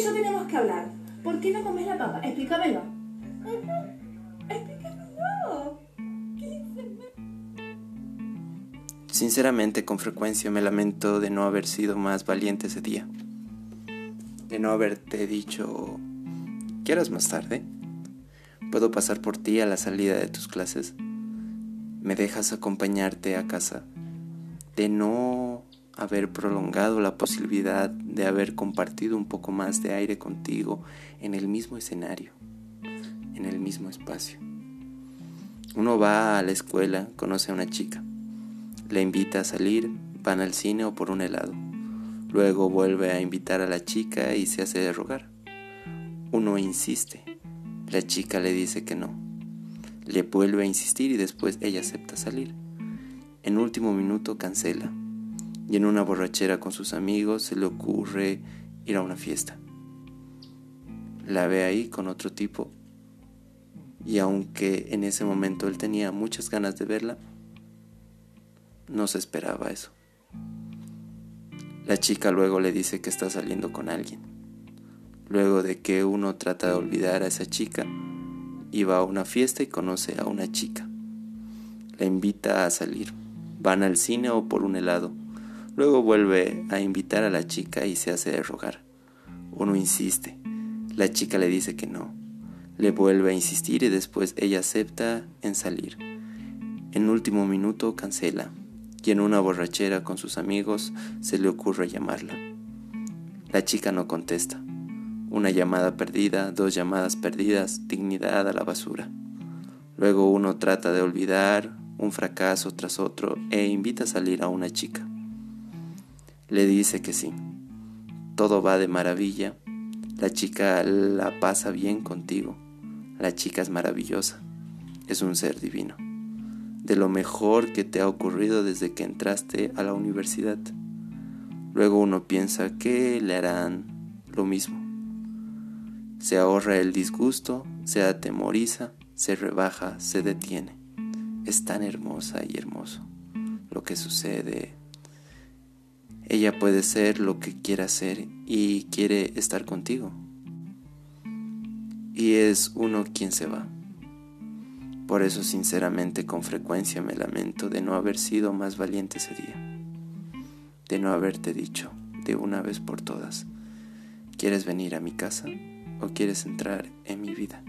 Yo tenemos que hablar. ¿Por qué no comes la papa? Explícamelo. Explícamelo. Sinceramente, con frecuencia me lamento de no haber sido más valiente ese día. De no haberte dicho, ¿quieres más tarde? ¿Puedo pasar por ti a la salida de tus clases? ¿Me dejas acompañarte a casa? De no haber prolongado la posibilidad de haber compartido un poco más de aire contigo en el mismo escenario, en el mismo espacio. Uno va a la escuela, conoce a una chica, le invita a salir, van al cine o por un helado. Luego vuelve a invitar a la chica y se hace de rogar. Uno insiste. La chica le dice que no. Le vuelve a insistir y después ella acepta salir. En último minuto cancela y en una borrachera con sus amigos se le ocurre ir a una fiesta. La ve ahí con otro tipo y aunque en ese momento él tenía muchas ganas de verla, no se esperaba eso. La chica luego le dice que está saliendo con alguien. Luego de que uno trata de olvidar a esa chica, iba a una fiesta y conoce a una chica. La invita a salir. Van al cine o por un helado. Luego vuelve a invitar a la chica y se hace de rogar. Uno insiste. La chica le dice que no. Le vuelve a insistir y después ella acepta en salir. En último minuto cancela y en una borrachera con sus amigos se le ocurre llamarla. La chica no contesta. Una llamada perdida, dos llamadas perdidas, dignidad a la basura. Luego uno trata de olvidar un fracaso tras otro e invita a salir a una chica le dice que sí. Todo va de maravilla. La chica la pasa bien contigo. La chica es maravillosa. Es un ser divino. De lo mejor que te ha ocurrido desde que entraste a la universidad. Luego uno piensa que le harán lo mismo. Se ahorra el disgusto, se atemoriza, se rebaja, se detiene. Es tan hermosa y hermoso lo que sucede ella puede ser lo que quiera ser y quiere estar contigo. Y es uno quien se va. Por eso sinceramente con frecuencia me lamento de no haber sido más valiente ese día. De no haberte dicho de una vez por todas, ¿quieres venir a mi casa o quieres entrar en mi vida?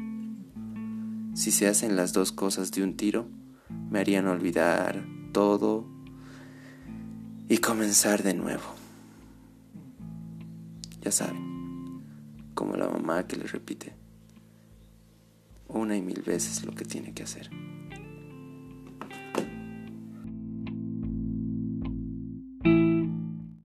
Si se hacen las dos cosas de un tiro, me harían olvidar todo y comenzar de nuevo. Ya saben, como la mamá que le repite una y mil veces lo que tiene que hacer.